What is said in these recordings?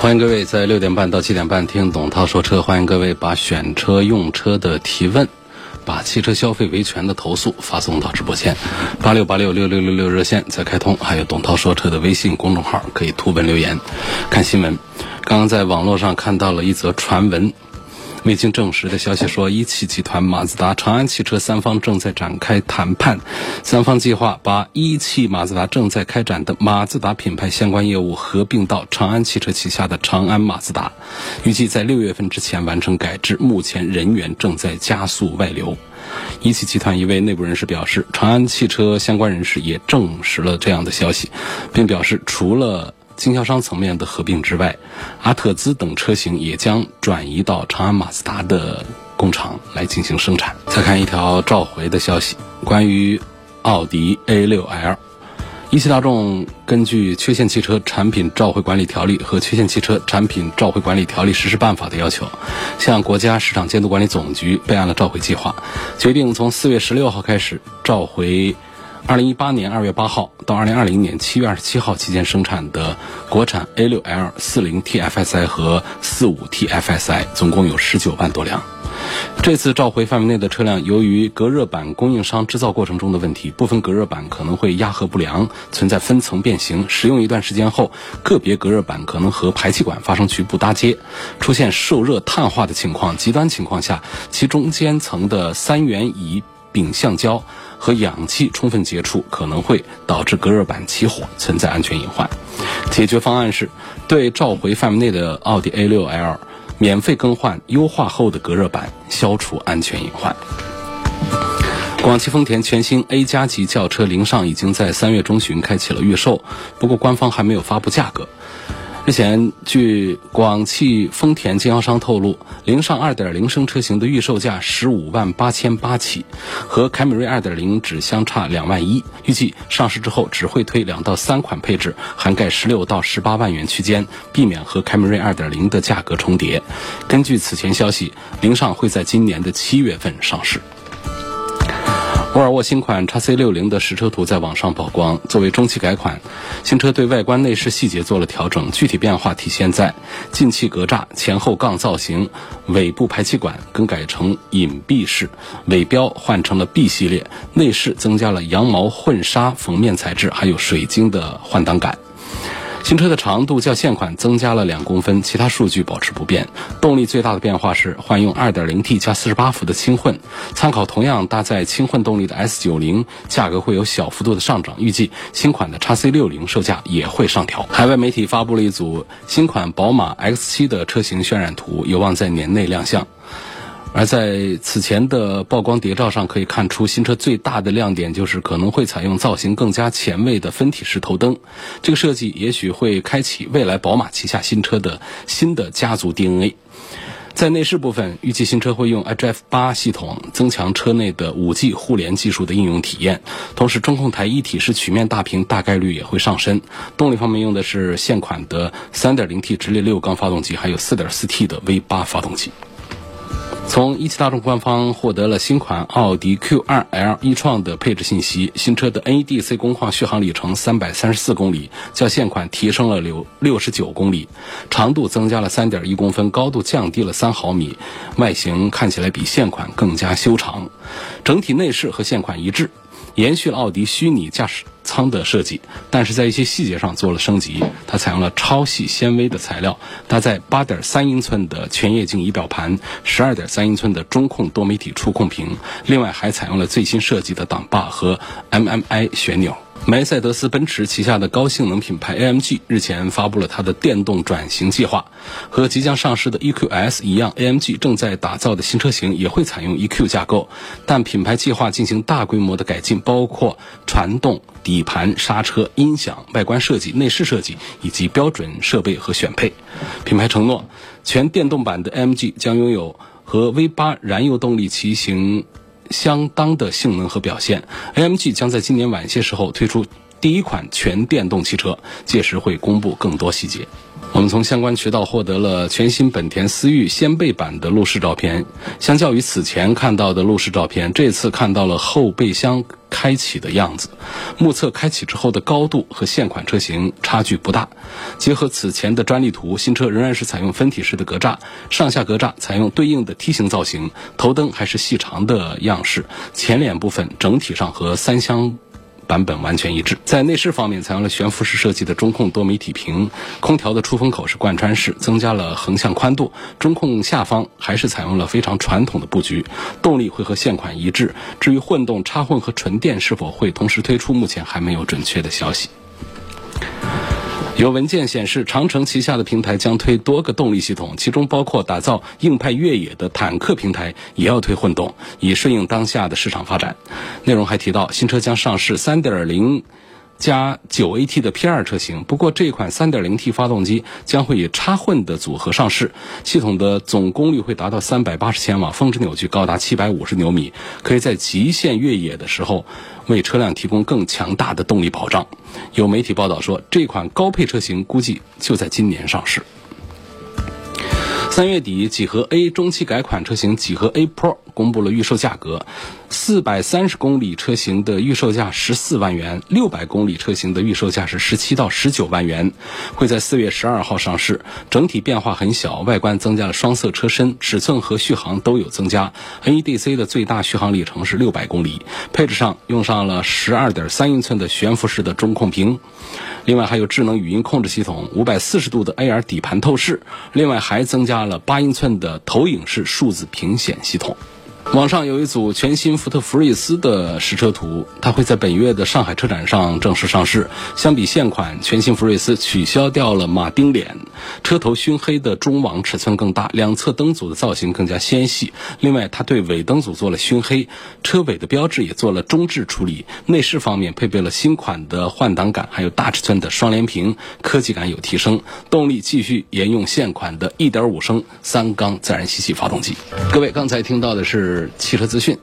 欢迎各位在六点半到七点半听董涛说车。欢迎各位把选车用车的提问，把汽车消费维权的投诉发送到直播间，八六八六六六六六热线在开通，还有董涛说车的微信公众号可以图文留言。看新闻，刚刚在网络上看到了一则传闻。未经证实的消息说，一汽集团、马自达、长安汽车三方正在展开谈判，三方计划把一汽马自达正在开展的马自达品牌相关业务合并到长安汽车旗下的长安马自达，预计在六月份之前完成改制。目前人员正在加速外流。一汽集团一位内部人士表示，长安汽车相关人士也证实了这样的消息，并表示除了。经销商层面的合并之外，阿特兹等车型也将转移到长安马自达的工厂来进行生产。再看一条召回的消息，关于奥迪 A6L，一汽大众根据《缺陷汽车产品召回管理条例》和《缺陷汽车产品召回管理条例实施办法》的要求，向国家市场监督管理总局备案了召回计划，决定从四月十六号开始召回。二零一八年二月八号到二零二零年七月二十七号期间生产的国产 A6L 四零 TFSI 和四五 TFSI 总共有十九万多辆。这次召回范围内的车辆，由于隔热板供应商制造过程中的问题，部分隔热板可能会压合不良，存在分层变形。使用一段时间后，个别隔热板可能和排气管发生局部搭接，出现受热碳化的情况。极端情况下，其中间层的三元乙丙橡胶。和氧气充分接触可能会导致隔热板起火，存在安全隐患。解决方案是对召回范围内的奥迪 A6L 免费更换优化后的隔热板，消除安全隐患。广汽丰田全新 A 加级轿车凌尚已经在三月中旬开启了预售，不过官方还没有发布价格。日前，据广汽丰田经销商透露，凌尚2.0升车型的预售价十五万八千八起，和凯美瑞2.0只相差两万一。预计上市之后只会推两到三款配置，涵盖十六到十八万元区间，避免和凯美瑞2.0的价格重叠。根据此前消息，凌尚会在今年的七月份上市。沃尔沃新款 x C 六零的实车图在网上曝光。作为中期改款，新车对外观内饰细节做了调整，具体变化体现在进气格栅前后杠造型，尾部排气管更改成隐蔽式，尾标换成了 B 系列，内饰增加了羊毛混纱缝面材质，还有水晶的换挡杆。新车的长度较现款增加了两公分，其他数据保持不变。动力最大的变化是换用 2.0T 加48伏的轻混，参考同样搭载轻混动力的 S90，价格会有小幅度的上涨。预计新款的 x C60 售价也会上调。海外媒体发布了一组新款宝马 X7 的车型渲染图，有望在年内亮相。而在此前的曝光谍照上，可以看出新车最大的亮点就是可能会采用造型更加前卫的分体式头灯。这个设计也许会开启未来宝马旗下新车的新的家族 DNA。在内饰部分，预计新车会用 HF 八系统增强车内的 5G 互联技术的应用体验，同时中控台一体式曲面大屏大概率也会上身。动力方面用的是现款的 3.0T 直列六缸发动机，还有 4.4T 的 V8 发动机。从一汽大众官方获得了新款奥迪 Q2L 一创的配置信息，新车的 NEDC 工况续航里程三百三十四公里，较现款提升了六六十九公里，长度增加了三点一公分，高度降低了三毫米，外形看起来比现款更加修长，整体内饰和现款一致。延续了奥迪虚拟驾驶舱的设计，但是在一些细节上做了升级。它采用了超细纤维的材料，搭载八点三英寸的全液晶仪表盘十二点三英寸的中控多媒体触控屏，另外还采用了最新设计的挡把和 MMI 旋钮。梅赛德斯奔驰旗下的高性能品牌 AMG 日前发布了它的电动转型计划。和即将上市的 EQS 一样，AMG 正在打造的新车型也会采用 EQ 架构，但品牌计划进行大规模的改进，包括传动、底盘、刹车、音响、外观设计、内饰设计以及标准设备和选配。品牌承诺，全电动版的 AMG 将拥有和 V8 燃油动力骑行。相当的性能和表现，AMG 将在今年晚些时候推出第一款全电动汽车，届时会公布更多细节。我们从相关渠道获得了全新本田思域掀背版的路试照片。相较于此前看到的路试照片，这次看到了后备箱开启的样子。目测开启之后的高度和现款车型差距不大。结合此前的专利图，新车仍然是采用分体式的格栅，上下格栅采用对应的梯形造型，头灯还是细长的样式。前脸部分整体上和三厢。版本完全一致。在内饰方面，采用了悬浮式设计的中控多媒体屏，空调的出风口是贯穿式，增加了横向宽度。中控下方还是采用了非常传统的布局。动力会和现款一致。至于混动、插混和纯电是否会同时推出，目前还没有准确的消息。有文件显示，长城旗下的平台将推多个动力系统，其中包括打造硬派越野的坦克平台，也要推混动，以顺应当下的市场发展。内容还提到，新车将上市3.0。加 9AT 的 P2 车型，不过这款 3.0T 发动机将会以插混的组合上市，系统的总功率会达到380千瓦，峰值扭矩高达750牛米，可以在极限越野的时候为车辆提供更强大的动力保障。有媒体报道说，这款高配车型估计就在今年上市。三月底，几何 A 中期改款车型几何 A Pro 公布了预售价格，四百三十公里车型的预售价十四万元，六百公里车型的预售价是十七到十九万元，会在四月十二号上市。整体变化很小，外观增加了双色车身，尺寸和续航都有增加。NEDC 的最大续航里程是六百公里，配置上用上了十二点三英寸的悬浮式的中控屏。另外还有智能语音控制系统，五百四十度的 AR 底盘透视，另外还增加了八英寸的投影式数字屏显系统。网上有一组全新福特福睿斯的实车图，它会在本月的上海车展上正式上市。相比现款全新福睿斯，取消掉了马丁脸，车头熏黑的中网尺寸更大，两侧灯组的造型更加纤细。另外，它对尾灯组做了熏黑，车尾的标志也做了中置处理。内饰方面配备了新款的换挡杆，还有大尺寸的双联屏，科技感有提升。动力继续沿用现款的1.5升三缸自然吸气发动机。各位刚才听到的是。汽车资讯。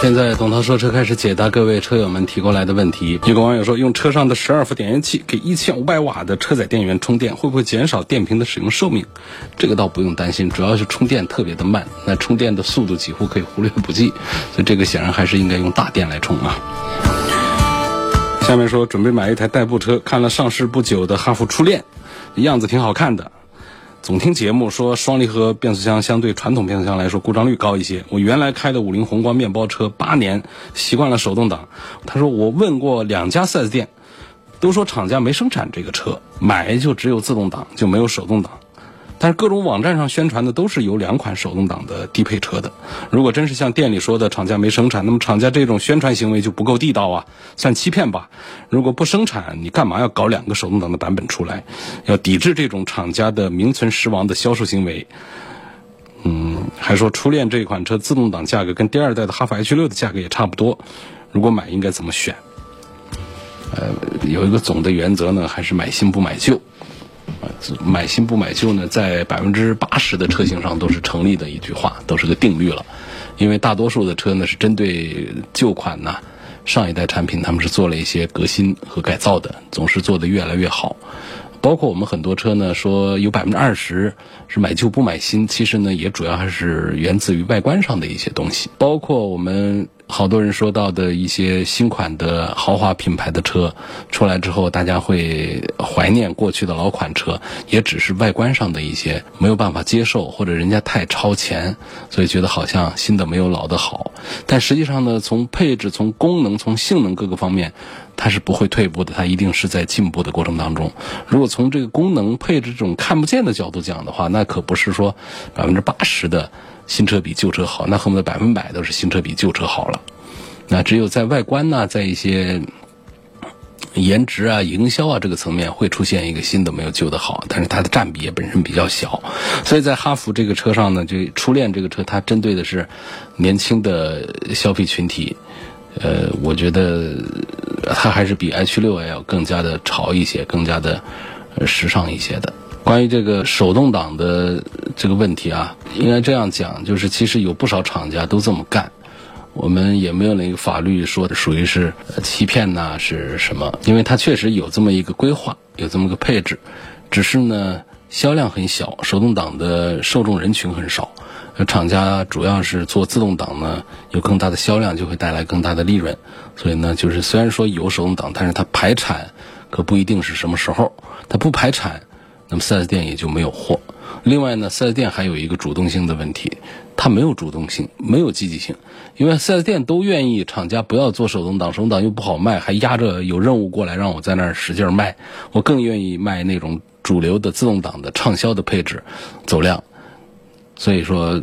现在董涛说车开始解答各位车友们提过来的问题。有个网友说，用车上的十二伏点烟器给一千五百瓦的车载电源充电，会不会减少电瓶的使用寿命？这个倒不用担心，主要是充电特别的慢，那充电的速度几乎可以忽略不计。所以这个显然还是应该用大电来充啊。下面说准备买一台代步车，看了上市不久的哈弗初恋，样子挺好看的。总听节目说双离合变速箱相对传统变速箱来说故障率高一些。我原来开的五菱宏光面包车八年，习惯了手动挡。他说我问过两家 4S 店，都说厂家没生产这个车，买就只有自动挡，就没有手动挡。但是各种网站上宣传的都是有两款手动挡的低配车的。如果真是像店里说的厂家没生产，那么厂家这种宣传行为就不够地道啊，算欺骗吧。如果不生产，你干嘛要搞两个手动挡的版本出来？要抵制这种厂家的名存实亡的销售行为。嗯，还说初恋这款车自动挡价格跟第二代的哈弗 H 六的价格也差不多。如果买应该怎么选？呃，有一个总的原则呢，还是买新不买旧。买新不买旧呢，在百分之八十的车型上都是成立的一句话，都是个定律了。因为大多数的车呢是针对旧款呢，上一代产品他们是做了一些革新和改造的，总是做得越来越好。包括我们很多车呢，说有百分之二十是买旧不买新，其实呢也主要还是源自于外观上的一些东西，包括我们。好多人说到的一些新款的豪华品牌的车出来之后，大家会怀念过去的老款车，也只是外观上的一些没有办法接受，或者人家太超前，所以觉得好像新的没有老的好。但实际上呢，从配置、从功能、从性能各个方面，它是不会退步的，它一定是在进步的过程当中。如果从这个功能配置这种看不见的角度讲的话，那可不是说百分之八十的。新车比旧车好，那恨不得百分百都是新车比旧车好了。那只有在外观呢，在一些颜值啊、营销啊这个层面会出现一个新的没有旧的好，但是它的占比也本身比较小，所以在哈弗这个车上呢，就初恋这个车它针对的是年轻的消费群体，呃，我觉得它还是比 H 六要更加的潮一些，更加的时尚一些的。关于这个手动挡的这个问题啊，应该这样讲，就是其实有不少厂家都这么干。我们也没有那个法律说的属于是欺骗呐，是什么？因为它确实有这么一个规划，有这么个配置，只是呢销量很小，手动挡的受众人群很少。厂家主要是做自动挡呢，有更大的销量就会带来更大的利润。所以呢，就是虽然说有手动挡，但是它排产可不一定是什么时候。它不排产，那么 4S 店也就没有货。另外呢，4S 店还有一个主动性的问题，它没有主动性，没有积极性，因为 4S 店都愿意厂家不要做手动挡，手动挡又不好卖，还压着有任务过来让我在那儿使劲卖，我更愿意卖那种主流的自动挡的畅销的配置，走量。所以说，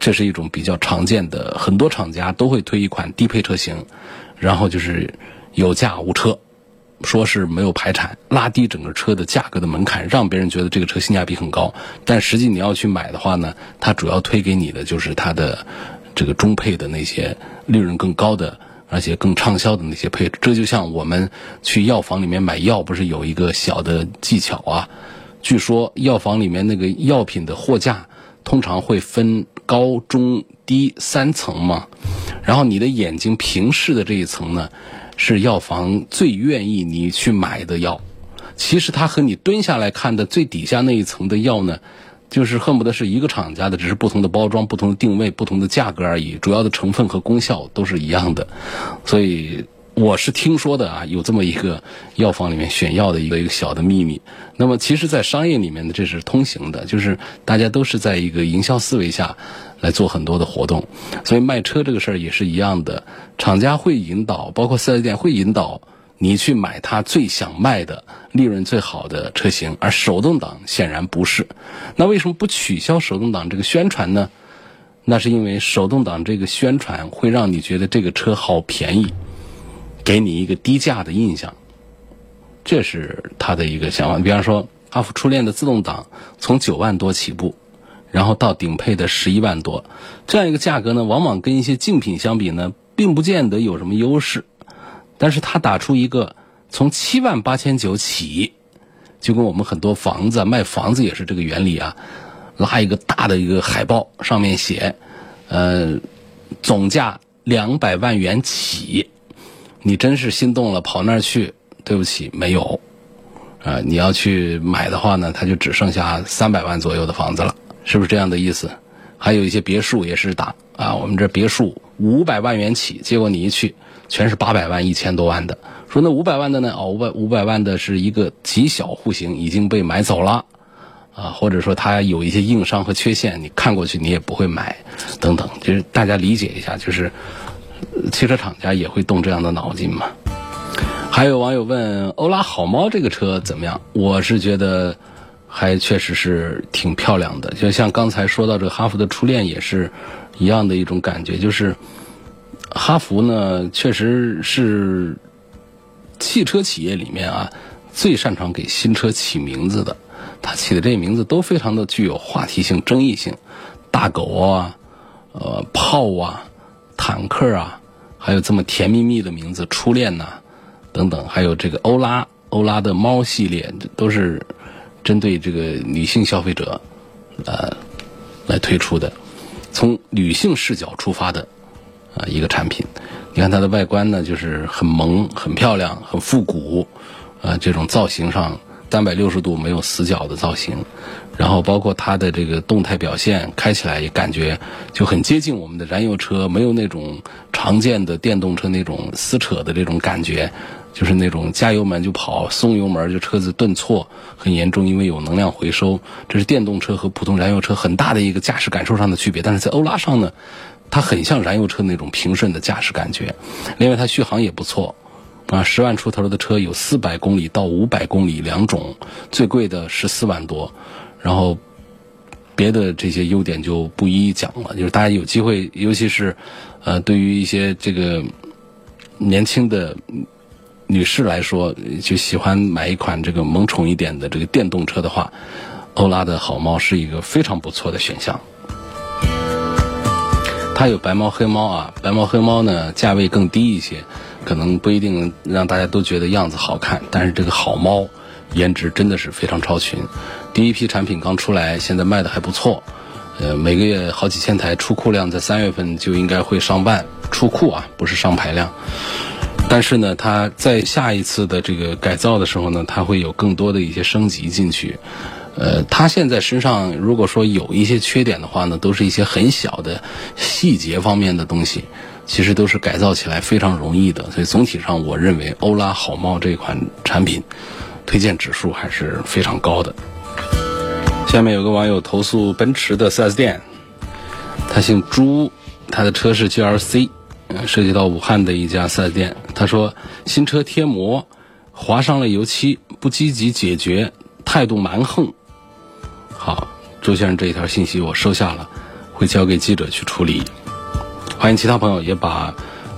这是一种比较常见的，很多厂家都会推一款低配车型，然后就是有价无车。说是没有排产，拉低整个车的价格的门槛，让别人觉得这个车性价比很高。但实际你要去买的话呢，它主要推给你的就是它的这个中配的那些利润更高的，而且更畅销的那些配置。这就像我们去药房里面买药，不是有一个小的技巧啊？据说药房里面那个药品的货架通常会分高中低三层嘛，然后你的眼睛平视的这一层呢？是药房最愿意你去买的药，其实它和你蹲下来看的最底下那一层的药呢，就是恨不得是一个厂家的，只是不同的包装、不同的定位、不同的价格而已，主要的成分和功效都是一样的，所以。我是听说的啊，有这么一个药房里面选药的一个一个小的秘密。那么，其实，在商业里面呢，这是通行的，就是大家都是在一个营销思维下来做很多的活动。所以，卖车这个事儿也是一样的，厂家会引导，包括四 S 店会引导你去买他最想卖的、利润最好的车型，而手动挡显然不是。那为什么不取消手动挡这个宣传呢？那是因为手动挡这个宣传会让你觉得这个车好便宜。给你一个低价的印象，这是他的一个想法。比方说，阿福初恋的自动挡从九万多起步，然后到顶配的十一万多，这样一个价格呢，往往跟一些竞品相比呢，并不见得有什么优势。但是他打出一个从七万八千九起，就跟我们很多房子卖房子也是这个原理啊，拉一个大的一个海报，上面写，呃，总价两百万元起。你真是心动了，跑那儿去？对不起，没有。啊，你要去买的话呢，它就只剩下三百万左右的房子了，是不是这样的意思？还有一些别墅也是打啊，我们这别墅五百万元起，结果你一去，全是八百万、一千多万的。说那五百万的呢？哦，五百五百万的是一个极小户型，已经被买走了，啊，或者说它有一些硬伤和缺陷，你看过去你也不会买，等等，就是大家理解一下，就是。汽车厂家也会动这样的脑筋嘛？还有网友问欧拉好猫这个车怎么样？我是觉得还确实是挺漂亮的，就像刚才说到这个哈弗的初恋也是一样的一种感觉，就是哈弗呢确实是汽车企业里面啊最擅长给新车起名字的，他起的这些名字都非常的具有话题性、争议性，大狗啊，呃，炮啊。坦克啊，还有这么甜蜜蜜的名字，初恋呐，等等，还有这个欧拉，欧拉的猫系列，都是针对这个女性消费者，呃，来推出的，从女性视角出发的啊一个产品。你看它的外观呢，就是很萌、很漂亮、很复古，啊，这种造型上三百六十度没有死角的造型。然后包括它的这个动态表现，开起来也感觉就很接近我们的燃油车，没有那种常见的电动车那种撕扯的这种感觉，就是那种加油门就跑，松油门就车子顿挫很严重，因为有能量回收。这是电动车和普通燃油车很大的一个驾驶感受上的区别。但是在欧拉上呢，它很像燃油车那种平顺的驾驶感觉，另外它续航也不错，啊，十万出头的车有四百公里到五百公里两种，最贵的十四万多。然后，别的这些优点就不一一讲了。就是大家有机会，尤其是，呃，对于一些这个年轻的女士来说，就喜欢买一款这个萌宠一点的这个电动车的话，欧拉的好猫是一个非常不错的选项。它有白猫黑猫啊，白猫黑猫呢价位更低一些，可能不一定让大家都觉得样子好看，但是这个好猫颜值真的是非常超群。第一批产品刚出来，现在卖的还不错，呃，每个月好几千台，出库量在三月份就应该会上万出库啊，不是上排量。但是呢，它在下一次的这个改造的时候呢，它会有更多的一些升级进去。呃，它现在身上如果说有一些缺点的话呢，都是一些很小的细节方面的东西，其实都是改造起来非常容易的。所以总体上，我认为欧拉好猫这款产品推荐指数还是非常高的。下面有个网友投诉奔驰的 4S 店，他姓朱，他的车是 GLC。涉及到武汉的一家四 S 店，他说新车贴膜划伤了油漆，不积极解决，态度蛮横。好，周先生这一条信息我收下了，会交给记者去处理。欢迎其他朋友也把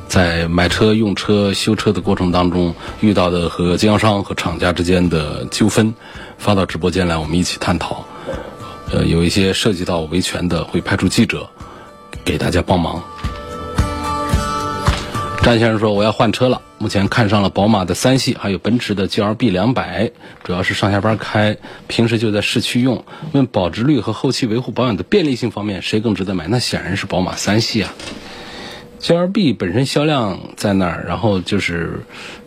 在买车、用车、修车的过程当中遇到的和经销商和厂家之间的纠纷发到直播间来，我们一起探讨。呃，有一些涉及到维权的，会派出记者给大家帮忙。张先生说：“我要换车了，目前看上了宝马的三系，还有奔驰的 GLB 两百，主要是上下班开，平时就在市区用。问保值率和后期维护保养的便利性方面，谁更值得买？那显然是宝马三系啊。GLB 本身销量在那儿，然后就是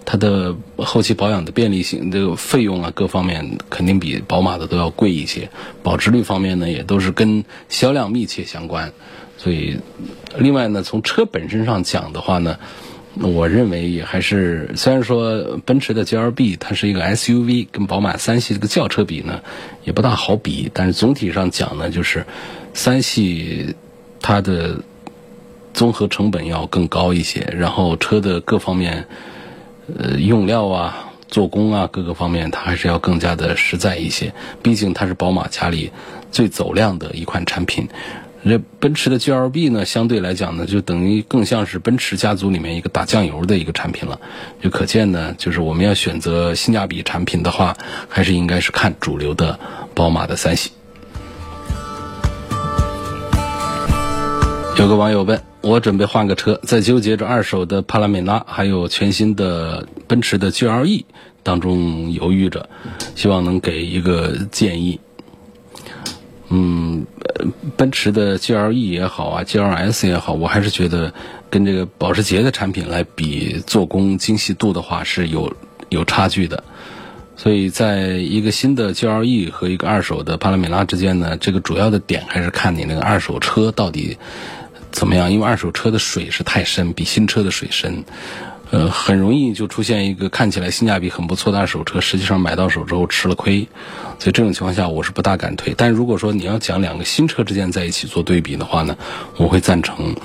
它的后期保养的便利性，这个费用啊各方面肯定比宝马的都要贵一些。保值率方面呢，也都是跟销量密切相关。所以，另外呢，从车本身上讲的话呢。”我认为也还是，虽然说奔驰的 GLB 它是一个 SUV，跟宝马三系这个轿车比呢，也不大好比。但是总体上讲呢，就是三系它的综合成本要更高一些，然后车的各方面，呃，用料啊、做工啊各个方面，它还是要更加的实在一些。毕竟它是宝马家里最走量的一款产品。这奔驰的 GLB 呢，相对来讲呢，就等于更像是奔驰家族里面一个打酱油的一个产品了。就可见呢，就是我们要选择性价比产品的话，还是应该是看主流的宝马的三系。有个网友问我，准备换个车，在纠结着二手的帕拉梅拉还有全新的奔驰的 GLE 当中犹豫着，希望能给一个建议。嗯，奔驰的 GLE 也好啊，GLS 也好，我还是觉得跟这个保时捷的产品来比，做工精细度的话是有有差距的。所以，在一个新的 GLE 和一个二手的帕拉梅拉之间呢，这个主要的点还是看你那个二手车到底怎么样，因为二手车的水是太深，比新车的水深。呃，很容易就出现一个看起来性价比很不错的二手车，实际上买到手之后吃了亏，所以这种情况下我是不大敢推。但如果说你要讲两个新车之间在一起做对比的话呢，我会赞成，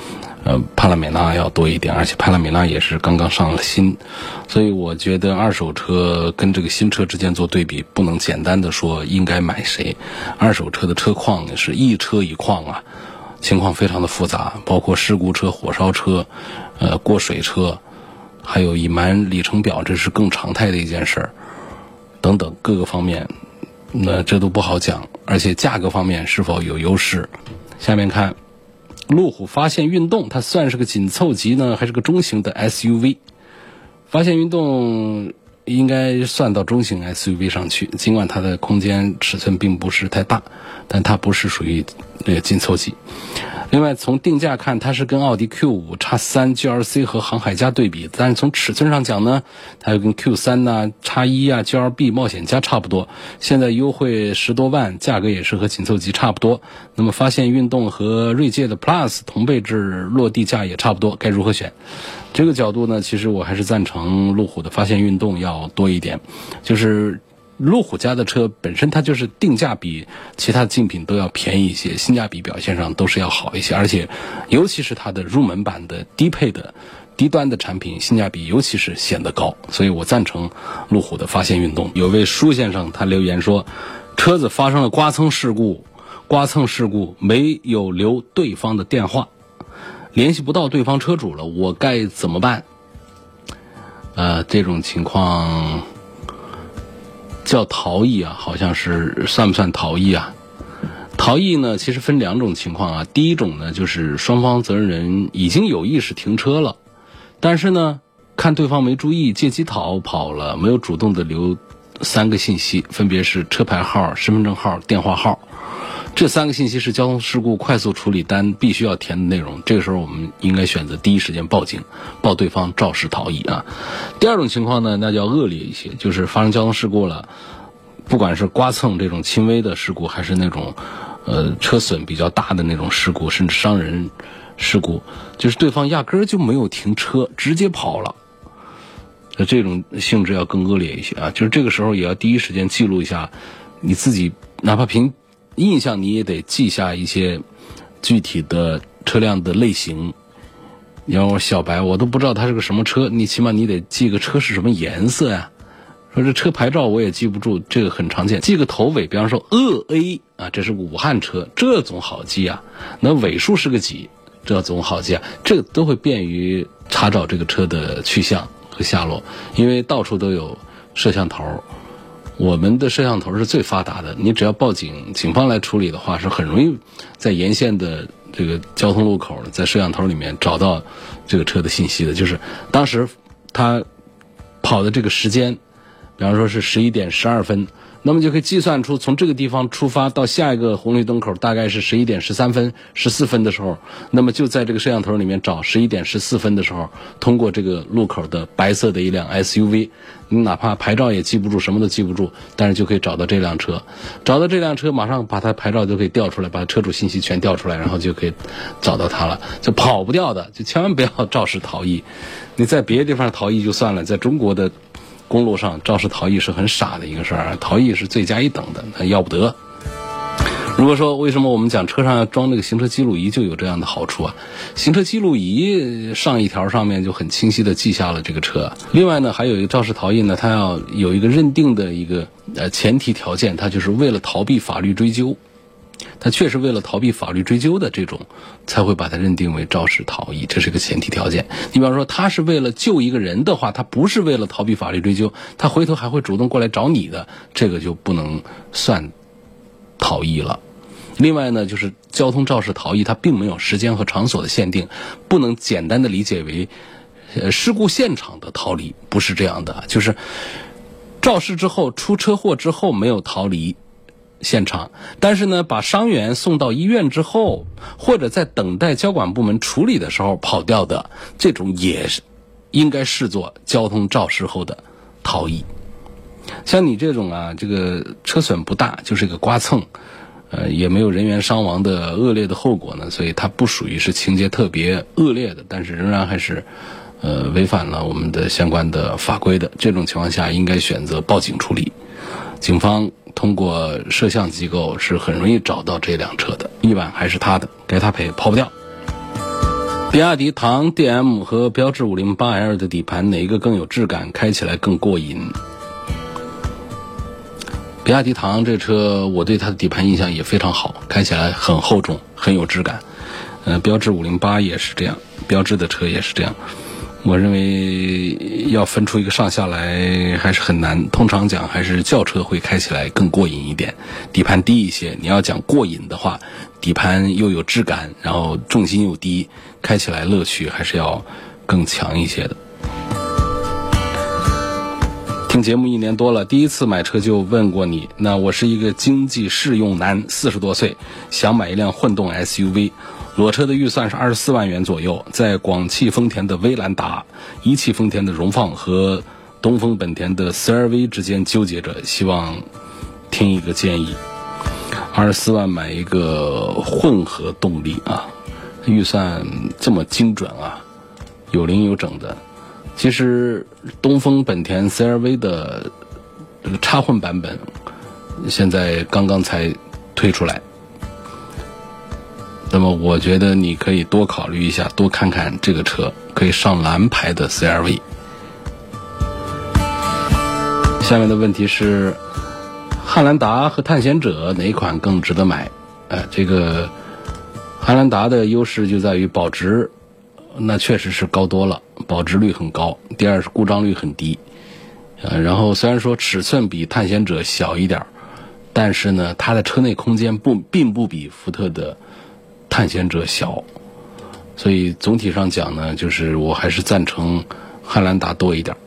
呃，帕拉梅拉要多一点，而且帕拉梅拉也是刚刚上了新，所以我觉得二手车跟这个新车之间做对比，不能简单的说应该买谁。二手车的车况是一车一况啊，情况非常的复杂，包括事故车、火烧车，呃，过水车。还有隐瞒里程表，这是更常态的一件事儿，等等各个方面，那这都不好讲。而且价格方面是否有优势？下面看，路虎发现运动，它算是个紧凑级呢，还是个中型的 SUV？发现运动应该算到中型 SUV 上去，尽管它的空间尺寸并不是太大，但它不是属于那个紧凑级。另外，从定价看，它是跟奥迪 Q 五、叉三、GLC 和航海家对比，但是从尺寸上讲呢，它又跟 Q 三呐、叉一啊、GLB、冒险家差不多。现在优惠十多万，价格也是和紧凑级差不多。那么，发现运动和锐界的 Plus 同配置，落地价也差不多，该如何选？这个角度呢，其实我还是赞成路虎的发现运动要多一点，就是。路虎家的车本身它就是定价比其他竞品都要便宜一些，性价比表现上都是要好一些，而且尤其是它的入门版的低配的低端的产品，性价比尤其是显得高，所以我赞成路虎的发现运动。有位舒先生他留言说，车子发生了刮蹭事故，刮蹭事故没有留对方的电话，联系不到对方车主了，我该怎么办？呃，这种情况叫逃逸啊，好像是算不算逃逸啊？逃逸呢，其实分两种情况啊。第一种呢，就是双方责任人已经有意识停车了，但是呢，看对方没注意，借机逃跑了，没有主动的留三个信息，分别是车牌号、身份证号、电话号。这三个信息是交通事故快速处理单必须要填的内容。这个时候，我们应该选择第一时间报警，报对方肇事逃逸啊。第二种情况呢，那叫恶劣一些，就是发生交通事故了，不管是刮蹭这种轻微的事故，还是那种呃车损比较大的那种事故，甚至伤人事故，就是对方压根儿就没有停车，直接跑了。那这种性质要更恶劣一些啊。就是这个时候也要第一时间记录一下，你自己哪怕凭。印象你也得记下一些具体的车辆的类型。你要我小白，我都不知道它是个什么车，你起码你得记个车是什么颜色呀。说这车牌照我也记不住，这个很常见。记个头尾，比方说鄂 A 啊，这是武汉车，这总好记啊。那尾数是个几，这总好记啊。这都会便于查找这个车的去向和下落，因为到处都有摄像头。我们的摄像头是最发达的，你只要报警，警方来处理的话，是很容易在沿线的这个交通路口，在摄像头里面找到这个车的信息的。就是当时他跑的这个时间，比方说是十一点十二分。那么就可以计算出，从这个地方出发到下一个红绿灯口，大概是十一点十三分、十四分的时候。那么就在这个摄像头里面找十一点十四分的时候，通过这个路口的白色的一辆 SUV，你哪怕牌照也记不住，什么都记不住，但是就可以找到这辆车。找到这辆车，马上把它牌照就可以调出来，把车主信息全调出来，然后就可以找到它了。就跑不掉的，就千万不要肇事逃逸。你在别的地方逃逸就算了，在中国的。公路上肇事逃逸是很傻的一个事儿，逃逸是罪加一等的，那要不得。如果说为什么我们讲车上要装那个行车记录仪，就有这样的好处啊？行车记录仪上一条上面就很清晰的记下了这个车。另外呢，还有一个肇事逃逸呢，它要有一个认定的一个呃前提条件，它就是为了逃避法律追究。他确实为了逃避法律追究的这种，才会把它认定为肇事逃逸，这是个前提条件。你比方说，他是为了救一个人的话，他不是为了逃避法律追究，他回头还会主动过来找你的，这个就不能算逃逸了。另外呢，就是交通肇事逃逸，它并没有时间和场所的限定，不能简单的理解为，呃，事故现场的逃离，不是这样的，就是肇事之后出车祸之后没有逃离。现场，但是呢，把伤员送到医院之后，或者在等待交管部门处理的时候跑掉的，这种也是应该视作交通肇事后的逃逸。像你这种啊，这个车损不大，就是一个刮蹭，呃，也没有人员伤亡的恶劣的后果呢，所以它不属于是情节特别恶劣的，但是仍然还是呃违反了我们的相关的法规的。这种情况下，应该选择报警处理，警方。通过摄像机构是很容易找到这辆车的，一晚还是他的，该他赔，跑不掉。比亚迪唐 DM 和标致 508L 的底盘哪一个更有质感，开起来更过瘾？比亚迪唐这车，我对它的底盘印象也非常好，开起来很厚重，很有质感。嗯，标致508也是这样，标致的车也是这样。我认为要分出一个上下来还是很难。通常讲，还是轿车会开起来更过瘾一点，底盘低一些。你要讲过瘾的话，底盘又有质感，然后重心又低，开起来乐趣还是要更强一些的。听节目一年多了，第一次买车就问过你。那我是一个经济适用男，四十多岁，想买一辆混动 SUV。裸车的预算是二十四万元左右，在广汽丰田的威兰达、一汽丰田的荣放和东风本田的 CR-V 之间纠结着，希望听一个建议。二十四万买一个混合动力啊，预算这么精准啊，有零有整的。其实东风本田 CR-V 的这个插混版本，现在刚刚才推出来。那么我觉得你可以多考虑一下，多看看这个车，可以上蓝牌的 CRV。下面的问题是，汉兰达和探险者哪款更值得买？呃，这个汉兰达的优势就在于保值，那确实是高多了，保值率很高，第二是故障率很低。呃，然后虽然说尺寸比探险者小一点，但是呢，它的车内空间不并不比福特的探险者小，所以总体上讲呢，就是我还是赞成汉兰达多一点儿。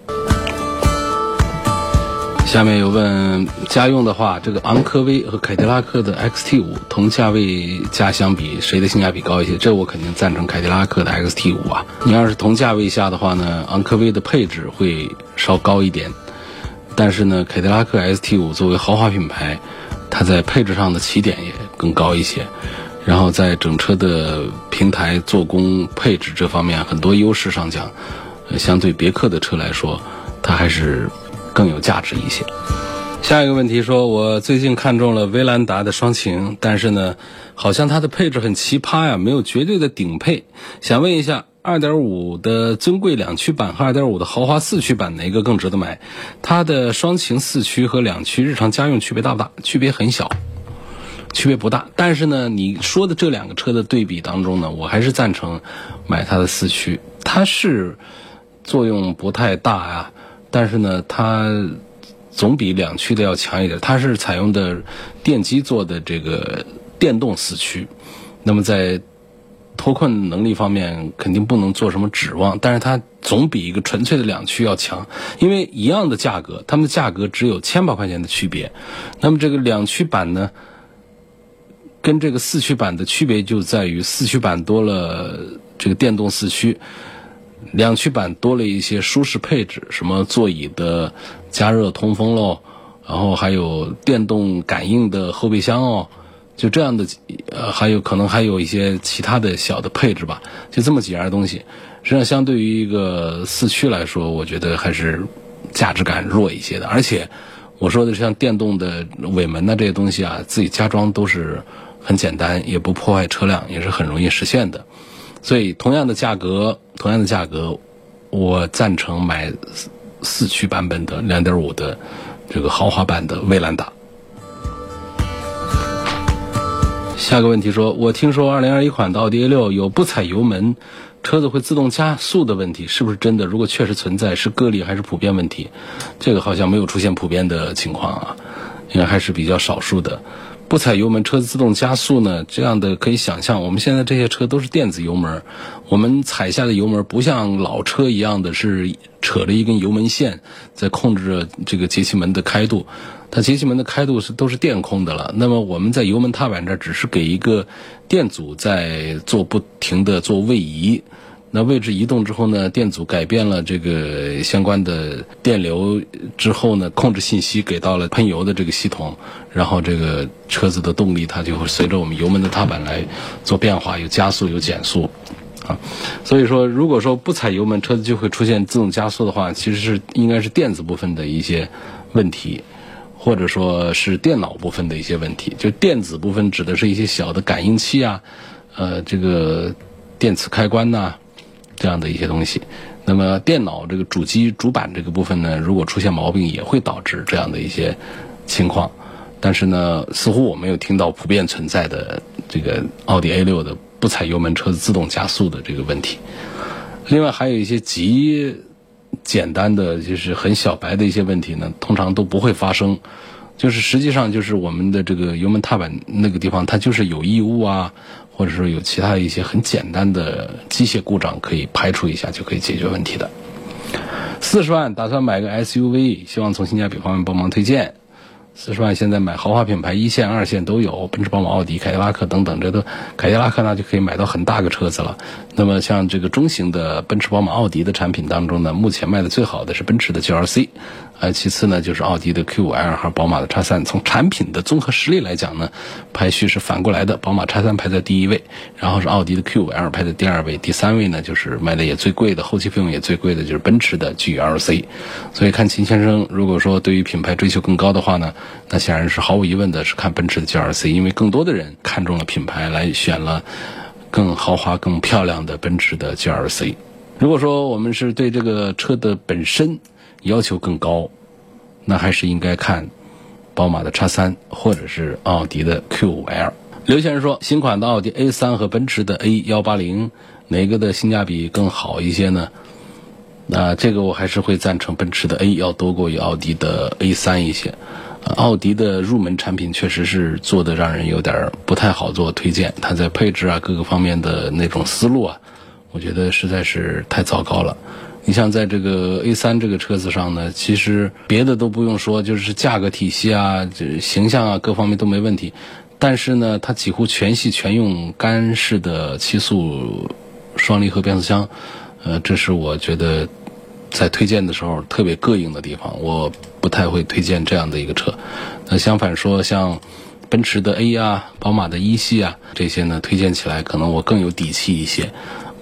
下面有问家用的话，这个昂科威和凯迪拉克的 XT 五同价位价相比，谁的性价比高一些？这我肯定赞成凯迪拉克的 XT 五啊。你要是同价位下的话呢，昂科威的配置会稍高一点，但是呢，凯迪拉克 XT 五作为豪华品牌，它在配置上的起点也更高一些，然后在整车的平台、做工、配置这方面很多优势上讲，相对别克的车来说，它还是。更有价值一些。下一个问题说，我最近看中了威兰达的双擎，但是呢，好像它的配置很奇葩呀，没有绝对的顶配。想问一下，2.5的尊贵两驱版和2.5的豪华四驱版哪个更值得买？它的双擎四驱和两驱日常家用区别大不大？区别很小，区别不大。但是呢，你说的这两个车的对比当中呢，我还是赞成买它的四驱，它是作用不太大呀。但是呢，它总比两驱的要强一点。它是采用的电机做的这个电动四驱，那么在脱困能力方面肯定不能做什么指望。但是它总比一个纯粹的两驱要强，因为一样的价格，它们的价格只有千把块钱的区别。那么这个两驱版呢，跟这个四驱版的区别就在于四驱版多了这个电动四驱。两驱版多了一些舒适配置，什么座椅的加热通风喽，然后还有电动感应的后备箱哦，就这样的，呃，还有可能还有一些其他的小的配置吧，就这么几样东西。实际上，相对于一个四驱来说，我觉得还是价值感弱一些的。而且，我说的像电动的尾门呐这些东西啊，自己加装都是很简单，也不破坏车辆，也是很容易实现的。所以，同样的价格，同样的价格，我赞成买四驱版本的2.5的这个豪华版的威兰达。下个问题说，我听说2021款的奥迪 A6 有不踩油门车子会自动加速的问题，是不是真的？如果确实存在，是个例还是普遍问题？这个好像没有出现普遍的情况啊，应该还是比较少数的。不踩油门，车子自动加速呢？这样的可以想象，我们现在这些车都是电子油门，我们踩下的油门不像老车一样的是扯着一根油门线在控制着这个节气门的开度，它节气门的开度是都是电控的了。那么我们在油门踏板这儿只是给一个电阻在做不停的做位移。那位置移动之后呢，电阻改变了这个相关的电流之后呢，控制信息给到了喷油的这个系统，然后这个车子的动力它就会随着我们油门的踏板来做变化，有加速有减速，啊，所以说如果说不踩油门，车子就会出现自动加速的话，其实是应该是电子部分的一些问题，或者说是电脑部分的一些问题。就电子部分指的是一些小的感应器啊，呃，这个电磁开关呐。这样的一些东西，那么电脑这个主机主板这个部分呢，如果出现毛病，也会导致这样的一些情况。但是呢，似乎我没有听到普遍存在的这个奥迪 A 六的不踩油门车子自动加速的这个问题。另外还有一些极简单的，就是很小白的一些问题呢，通常都不会发生。就是实际上就是我们的这个油门踏板那个地方，它就是有异物啊。或者说有其他一些很简单的机械故障可以排除一下就可以解决问题的。四十万打算买个 SUV，希望从性价比方面帮忙推荐。四十万现在买豪华品牌一线二线都有，奔驰、宝马、奥迪、凯迪拉克等等，这都凯迪拉克呢就可以买到很大个车子了。那么像这个中型的奔驰、宝马、奥迪的产品当中呢，目前卖的最好的是奔驰的 GLC。呃，其次呢就是奥迪的 Q5L 和宝马的 X3。从产品的综合实力来讲呢，排序是反过来的，宝马 X3 排在第一位，然后是奥迪的 Q5L 排在第二位，第三位呢就是卖的也最贵的，后期费用也最贵的就是奔驰的 GLC。所以看秦先生，如果说对于品牌追求更高的话呢，那显然是毫无疑问的是看奔驰的 GLC，因为更多的人看中了品牌，来选了更豪华、更漂亮的奔驰的 GLC。如果说我们是对这个车的本身，要求更高，那还是应该看宝马的 X3 或者是奥迪的 Q5L。刘先生说，新款的奥迪 A3 和奔驰的 A180 哪个的性价比更好一些呢？那这个我还是会赞成奔驰的 A 要多过于奥迪的 A 三一些。奥迪的入门产品确实是做的让人有点不太好做推荐，它在配置啊各个方面的那种思路啊，我觉得实在是太糟糕了。你像在这个 A 三这个车子上呢，其实别的都不用说，就是价格体系啊、这形象啊各方面都没问题，但是呢，它几乎全系全用干式的七速双离合变速箱，呃，这是我觉得在推荐的时候特别膈应的地方，我不太会推荐这样的一个车。那相反说，像奔驰的 A 啊、宝马的一系啊这些呢，推荐起来可能我更有底气一些。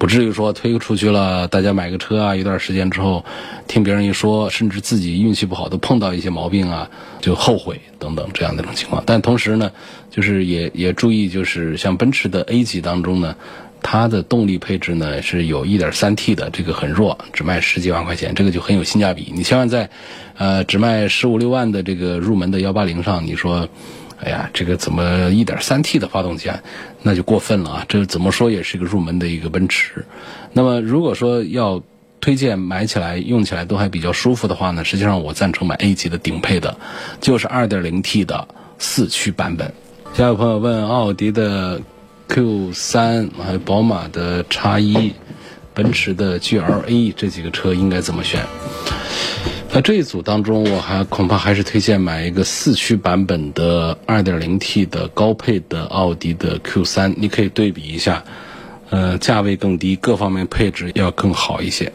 不至于说推出去了，大家买个车啊，一段时间之后，听别人一说，甚至自己运气不好都碰到一些毛病啊，就后悔等等这样的一种情况。但同时呢，就是也也注意，就是像奔驰的 A 级当中呢，它的动力配置呢是有 1.3T 的，这个很弱，只卖十几万块钱，这个就很有性价比。你千万在，呃，只卖十五六万的这个入门的幺八零上，你说。哎呀，这个怎么一点三 T 的发动机啊，那就过分了啊！这怎么说也是一个入门的一个奔驰。那么如果说要推荐买起来用起来都还比较舒服的话呢，实际上我赞成买 A 级的顶配的，就是二点零 T 的四驱版本。下有朋友问奥迪的 Q 三，还有宝马的叉一，奔驰的 GLA 这几个车应该怎么选？那这一组当中，我还恐怕还是推荐买一个四驱版本的 2.0T 的高配的奥迪的 Q3，你可以对比一下，呃，价位更低，各方面配置要更好一些。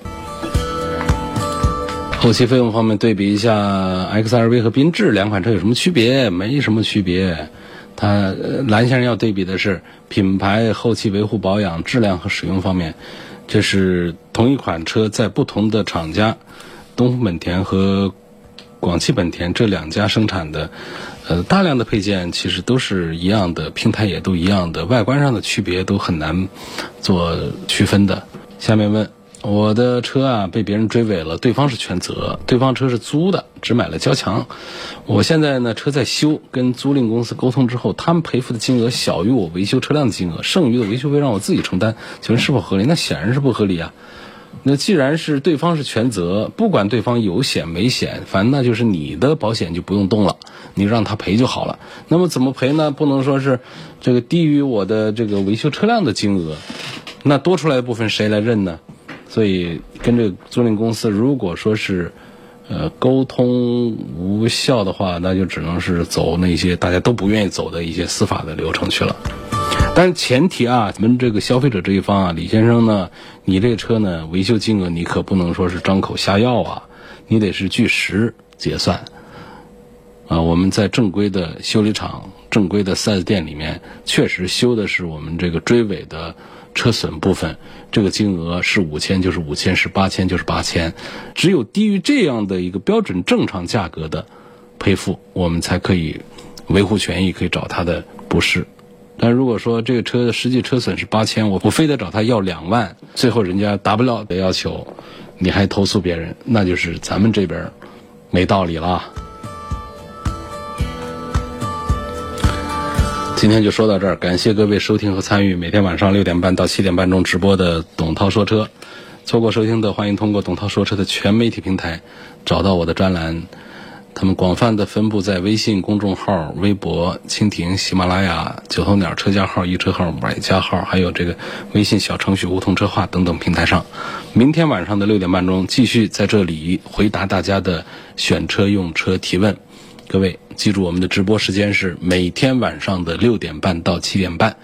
后期费用方面对比一下 XRV 和缤智两款车有什么区别？没什么区别。它蓝先生要对比的是品牌、后期维护保养、质量和使用方面，这是同一款车在不同的厂家。东风本田和广汽本田这两家生产的，呃，大量的配件其实都是一样的，平台也都一样的，外观上的区别都很难做区分的。下面问我的车啊被别人追尾了，对方是全责，对方车是租的，只买了交强。我现在呢车在修，跟租赁公司沟通之后，他们赔付的金额小于我维修车辆的金额，剩余的维修费让我自己承担，请问是否合理？那显然是不合理啊。那既然是对方是全责，不管对方有险没险，反正那就是你的保险就不用动了，你让他赔就好了。那么怎么赔呢？不能说是这个低于我的这个维修车辆的金额，那多出来的部分谁来认呢？所以跟这租赁公司，如果说是呃沟通无效的话，那就只能是走那些大家都不愿意走的一些司法的流程去了。但是前提啊，咱们这个消费者这一方啊，李先生呢，你这个车呢，维修金额你可不能说是张口瞎要啊，你得是据实结算。啊，我们在正规的修理厂、正规的 4S 店里面，确实修的是我们这个追尾的车损部分，这个金额是五千就是五千，是八千就是八千，只有低于这样的一个标准正常价格的赔付，我们才可以维护权益，可以找他的不是。但如果说这个车的实际车损是八千，我我非得找他要两万，最后人家达不了的要求，你还投诉别人，那就是咱们这边没道理了。今天就说到这儿，感谢各位收听和参与每天晚上六点半到七点半钟直播的董涛说车。错过收听的，欢迎通过董涛说车的全媒体平台找到我的专栏。他们广泛的分布在微信公众号、微博、蜻蜓、喜马拉雅、九头鸟车家号、易车号、买家号，还有这个微信小程序梧桐车话等等平台上。明天晚上的六点半钟，继续在这里回答大家的选车用车提问。各位记住，我们的直播时间是每天晚上的六点半到七点半。